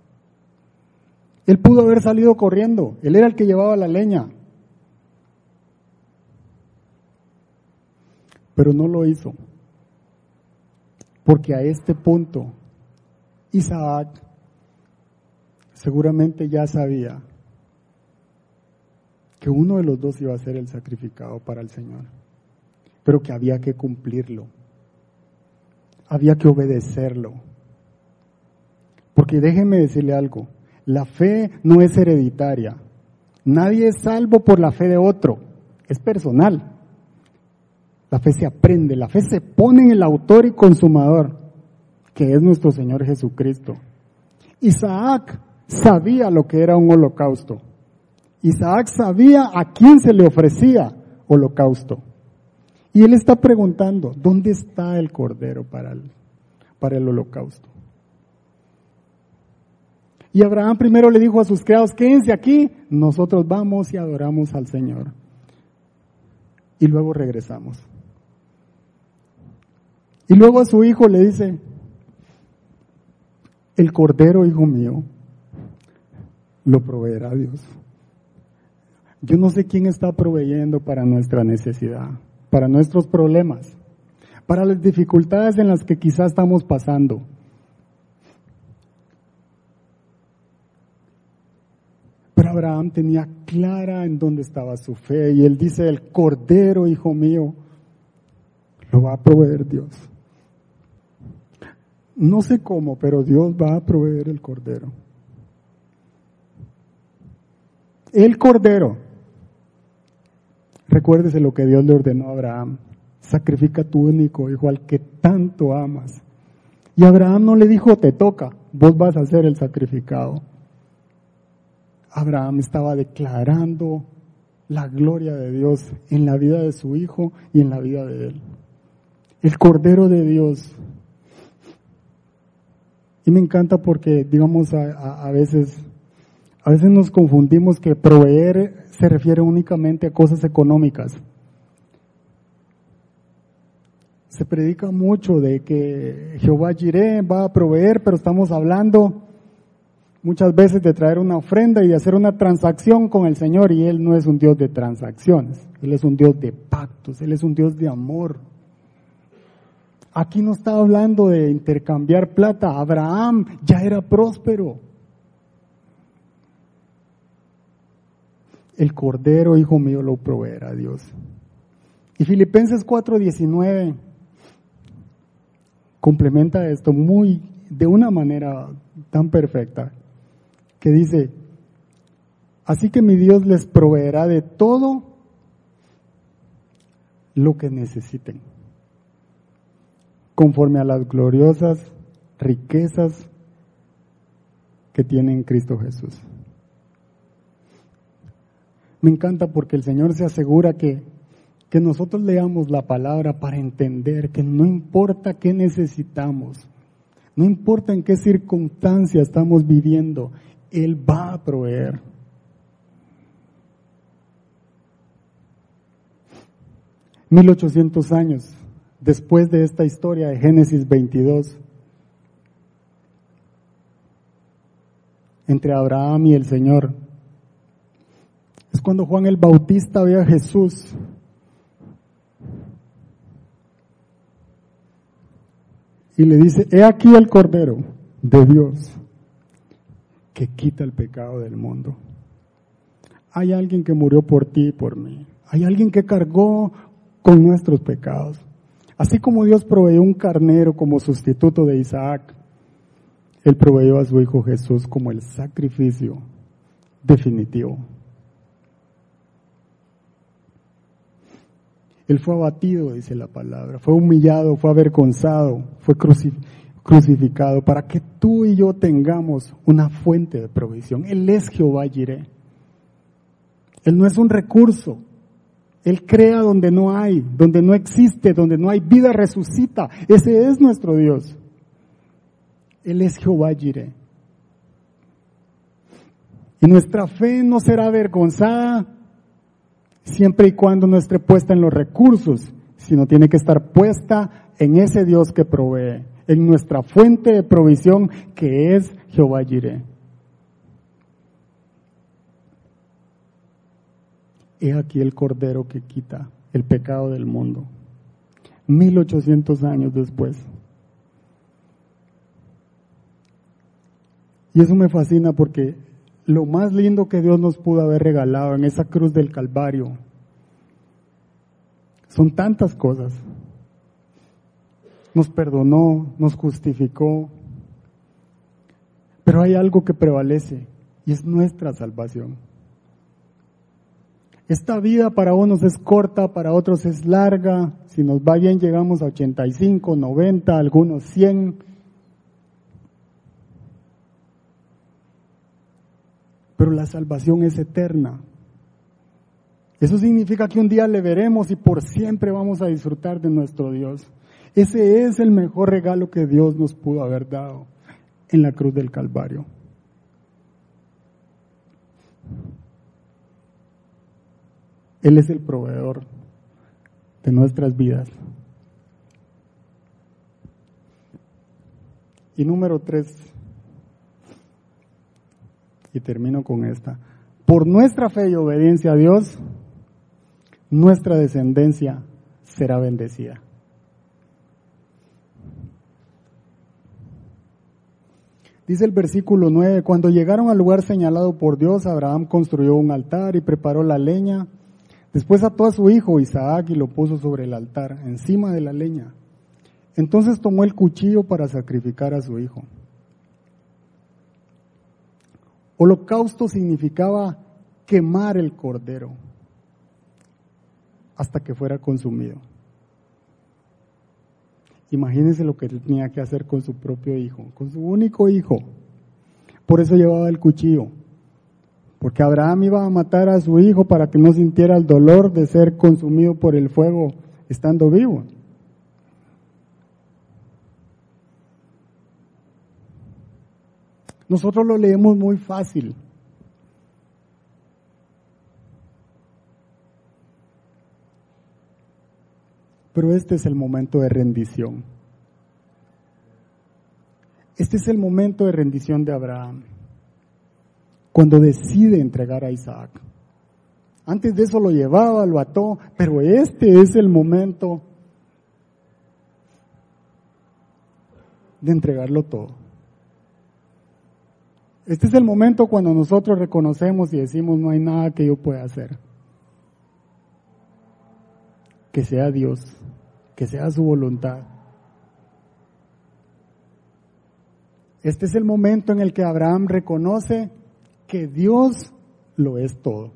Él pudo haber salido corriendo. Él era el que llevaba la leña. Pero no lo hizo. Porque a este punto Isaac seguramente ya sabía que uno de los dos iba a ser el sacrificado para el Señor, pero que había que cumplirlo, había que obedecerlo. Porque déjeme decirle algo, la fe no es hereditaria, nadie es salvo por la fe de otro, es personal. La fe se aprende, la fe se pone en el autor y consumador, que es nuestro Señor Jesucristo. Isaac sabía lo que era un holocausto. Isaac sabía a quién se le ofrecía holocausto. Y él está preguntando, ¿dónde está el cordero para el, para el holocausto? Y Abraham primero le dijo a sus criados, quédense aquí, nosotros vamos y adoramos al Señor. Y luego regresamos. Y luego a su hijo le dice, el cordero, hijo mío, lo proveerá Dios. Yo no sé quién está proveyendo para nuestra necesidad, para nuestros problemas, para las dificultades en las que quizás estamos pasando. Pero Abraham tenía clara en dónde estaba su fe y él dice, el cordero, hijo mío, lo va a proveer Dios. No sé cómo, pero Dios va a proveer el cordero. El cordero. Recuérdese lo que Dios le ordenó a Abraham. Sacrifica tu único hijo al que tanto amas. Y Abraham no le dijo, te toca, vos vas a ser el sacrificado. Abraham estaba declarando la gloria de Dios en la vida de su hijo y en la vida de él. El Cordero de Dios y me encanta porque, digamos, a, veces, a veces nos confundimos que proveer se refiere únicamente a cosas económicas. Se predica mucho de que Jehová Jireh va a proveer, pero estamos hablando muchas veces de traer una ofrenda y de hacer una transacción con el Señor y Él no es un Dios de transacciones, Él es un Dios de pactos, Él es un Dios de amor. Aquí no está hablando de intercambiar plata. Abraham ya era próspero. El cordero, hijo mío, lo proveerá Dios. Y Filipenses 4:19 complementa esto muy, de una manera tan perfecta, que dice, así que mi Dios les proveerá de todo lo que necesiten conforme a las gloriosas riquezas que tiene en Cristo Jesús. Me encanta porque el Señor se asegura que, que nosotros leamos la palabra para entender que no importa qué necesitamos, no importa en qué circunstancia estamos viviendo, Él va a proveer. Mil ochocientos años después de esta historia de Génesis 22, entre Abraham y el Señor, es cuando Juan el Bautista ve a Jesús y le dice, he aquí el Cordero de Dios que quita el pecado del mundo. Hay alguien que murió por ti y por mí. Hay alguien que cargó con nuestros pecados. Así como Dios proveyó un carnero como sustituto de Isaac, Él proveyó a su Hijo Jesús como el sacrificio definitivo. Él fue abatido, dice la palabra, fue humillado, fue avergonzado, fue crucificado para que tú y yo tengamos una fuente de provisión. Él es Jehová Jireh. Él no es un recurso, él crea donde no hay, donde no existe, donde no hay vida, resucita. Ese es nuestro Dios. Él es Jehová Jireh. Y nuestra fe no será avergonzada siempre y cuando no esté puesta en los recursos, sino tiene que estar puesta en ese Dios que provee, en nuestra fuente de provisión que es Jehová Jireh. He aquí el Cordero que quita el pecado del mundo. Mil ochocientos años después. Y eso me fascina porque lo más lindo que Dios nos pudo haber regalado en esa cruz del Calvario son tantas cosas. Nos perdonó, nos justificó, pero hay algo que prevalece y es nuestra salvación. Esta vida para unos es corta, para otros es larga. Si nos va bien llegamos a 85, 90, algunos 100. pero la salvación es eterna. Eso significa que un día le veremos y por siempre vamos a disfrutar de nuestro Dios. Ese es el mejor regalo que Dios nos pudo haber dado en la cruz del Calvario. Él es el proveedor de nuestras vidas. Y número tres, y termino con esta, por nuestra fe y obediencia a Dios, nuestra descendencia será bendecida. Dice el versículo 9, cuando llegaron al lugar señalado por Dios, Abraham construyó un altar y preparó la leña. Después ató a su hijo Isaac y lo puso sobre el altar, encima de la leña. Entonces tomó el cuchillo para sacrificar a su hijo. Holocausto significaba quemar el cordero hasta que fuera consumido. Imagínense lo que tenía que hacer con su propio hijo, con su único hijo. Por eso llevaba el cuchillo. Porque Abraham iba a matar a su hijo para que no sintiera el dolor de ser consumido por el fuego estando vivo. Nosotros lo leemos muy fácil. Pero este es el momento de rendición. Este es el momento de rendición de Abraham, cuando decide entregar a Isaac. Antes de eso lo llevaba, lo ató, pero este es el momento de entregarlo todo. Este es el momento cuando nosotros reconocemos y decimos no hay nada que yo pueda hacer. Que sea Dios que sea su voluntad. Este es el momento en el que Abraham reconoce que Dios lo es todo.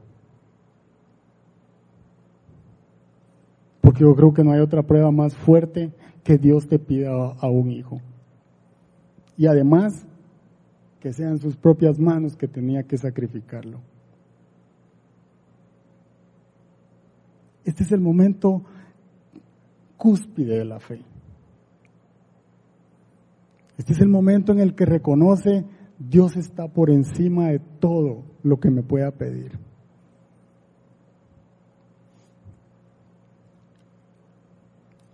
Porque yo creo que no hay otra prueba más fuerte que Dios te pida a un hijo. Y además, que sean sus propias manos que tenía que sacrificarlo. Este es el momento cúspide de la fe. Este es el momento en el que reconoce Dios está por encima de todo lo que me pueda pedir.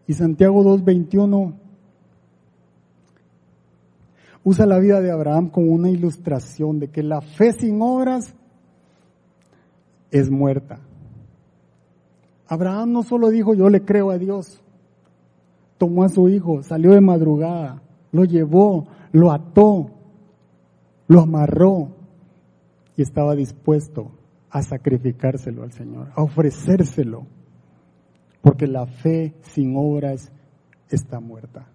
Y Santiago 2.21 usa la vida de Abraham como una ilustración de que la fe sin obras es muerta. Abraham no solo dijo yo le creo a Dios, tomó a su hijo, salió de madrugada, lo llevó, lo ató, lo amarró y estaba dispuesto a sacrificárselo al Señor, a ofrecérselo, porque la fe sin obras está muerta.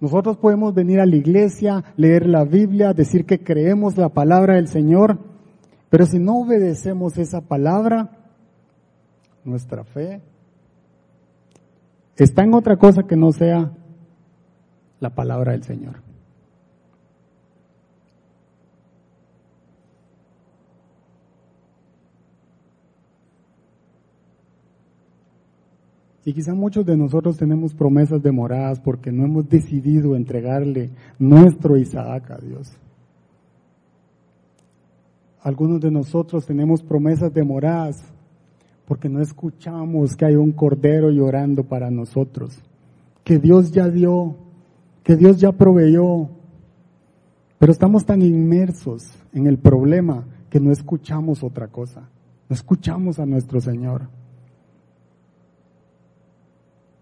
Nosotros podemos venir a la iglesia, leer la Biblia, decir que creemos la palabra del Señor, pero si no obedecemos esa palabra, nuestra fe está en otra cosa que no sea la palabra del Señor. Y quizá muchos de nosotros tenemos promesas demoradas porque no hemos decidido entregarle nuestro Isaac a Dios. Algunos de nosotros tenemos promesas demoradas porque no escuchamos que hay un cordero llorando para nosotros, que Dios ya dio, que Dios ya proveyó, pero estamos tan inmersos en el problema que no escuchamos otra cosa, no escuchamos a nuestro Señor.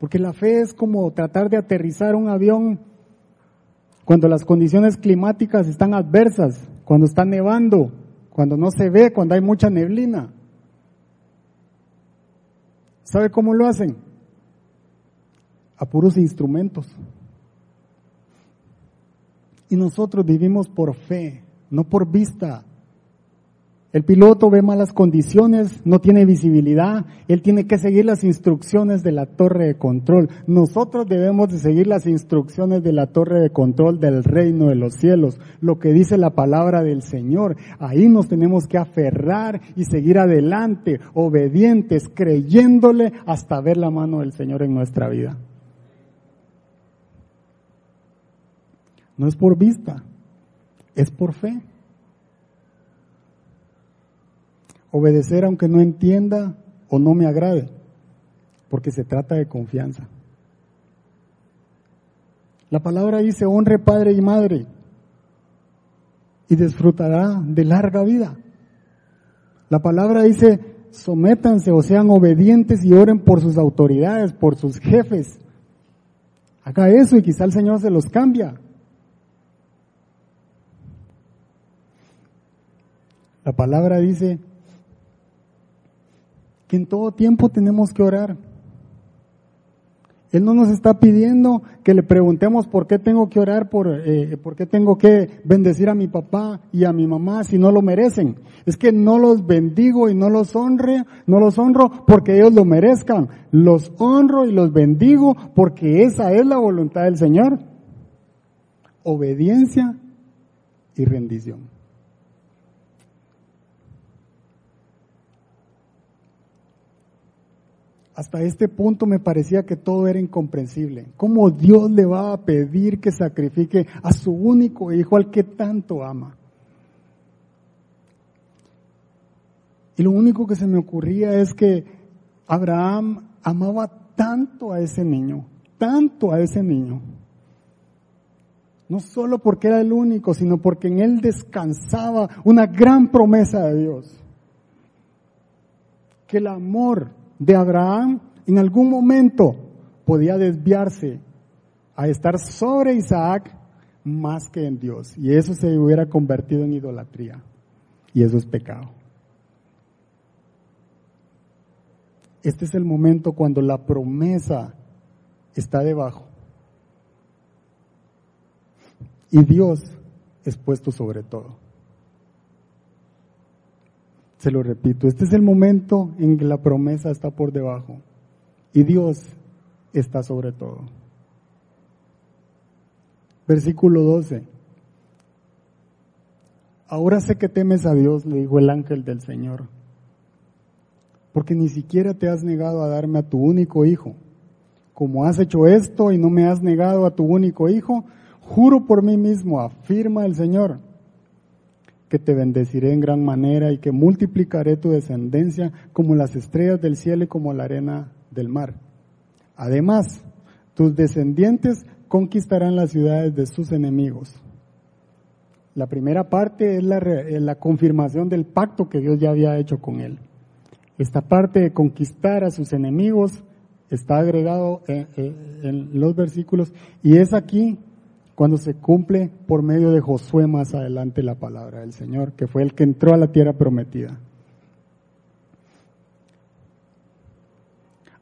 Porque la fe es como tratar de aterrizar un avión cuando las condiciones climáticas están adversas, cuando está nevando, cuando no se ve, cuando hay mucha neblina. ¿Sabe cómo lo hacen? A puros instrumentos. Y nosotros vivimos por fe, no por vista. El piloto ve malas condiciones, no tiene visibilidad, él tiene que seguir las instrucciones de la torre de control. Nosotros debemos de seguir las instrucciones de la torre de control del reino de los cielos, lo que dice la palabra del Señor. Ahí nos tenemos que aferrar y seguir adelante, obedientes, creyéndole hasta ver la mano del Señor en nuestra vida. No es por vista, es por fe. Obedecer aunque no entienda o no me agrade, porque se trata de confianza. La palabra dice, honre padre y madre y disfrutará de larga vida. La palabra dice, sométanse o sean obedientes y oren por sus autoridades, por sus jefes. Haga eso y quizá el Señor se los cambia. La palabra dice, que en todo tiempo tenemos que orar. Él no nos está pidiendo que le preguntemos por qué tengo que orar, por, eh, por qué tengo que bendecir a mi papá y a mi mamá si no lo merecen. Es que no los bendigo y no los honre, no los honro porque ellos lo merezcan. Los honro y los bendigo porque esa es la voluntad del Señor. Obediencia y rendición. Hasta este punto me parecía que todo era incomprensible. ¿Cómo Dios le va a pedir que sacrifique a su único hijo al que tanto ama? Y lo único que se me ocurría es que Abraham amaba tanto a ese niño, tanto a ese niño. No solo porque era el único, sino porque en él descansaba una gran promesa de Dios. Que el amor de Abraham en algún momento podía desviarse a estar sobre Isaac más que en Dios. Y eso se hubiera convertido en idolatría. Y eso es pecado. Este es el momento cuando la promesa está debajo. Y Dios es puesto sobre todo. Se lo repito, este es el momento en que la promesa está por debajo y Dios está sobre todo. Versículo 12. Ahora sé que temes a Dios, le dijo el ángel del Señor, porque ni siquiera te has negado a darme a tu único hijo. Como has hecho esto y no me has negado a tu único hijo, juro por mí mismo, afirma el Señor que te bendeciré en gran manera y que multiplicaré tu descendencia como las estrellas del cielo y como la arena del mar. Además, tus descendientes conquistarán las ciudades de sus enemigos. La primera parte es la, confirmación del pacto que Dios ya había hecho con él. Esta parte de conquistar a sus enemigos está agregado en los versículos y es aquí cuando se cumple por medio de Josué más adelante la palabra del Señor, que fue el que entró a la tierra prometida.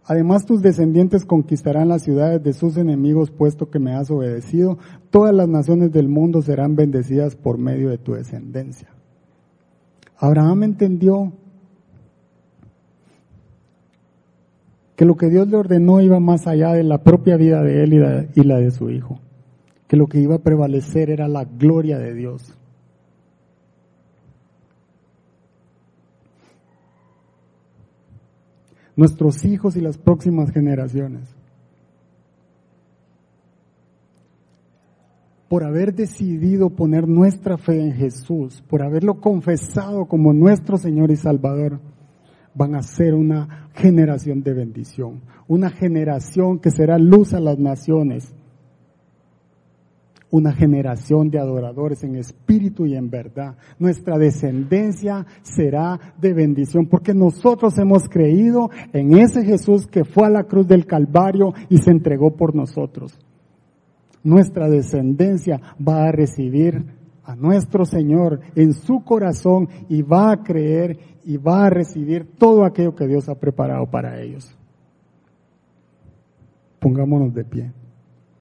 Además tus descendientes conquistarán las ciudades de sus enemigos, puesto que me has obedecido. Todas las naciones del mundo serán bendecidas por medio de tu descendencia. Abraham entendió que lo que Dios le ordenó iba más allá de la propia vida de él y la de su hijo que lo que iba a prevalecer era la gloria de Dios. Nuestros hijos y las próximas generaciones. Por haber decidido poner nuestra fe en Jesús, por haberlo confesado como nuestro Señor y Salvador, van a ser una generación de bendición, una generación que será luz a las naciones, una generación de adoradores en espíritu y en verdad. Nuestra descendencia será de bendición porque nosotros hemos creído en ese Jesús que fue a la cruz del Calvario y se entregó por nosotros. Nuestra descendencia va a recibir a nuestro Señor en su corazón y va a creer y va a recibir todo aquello que Dios ha preparado para ellos. Pongámonos de pie.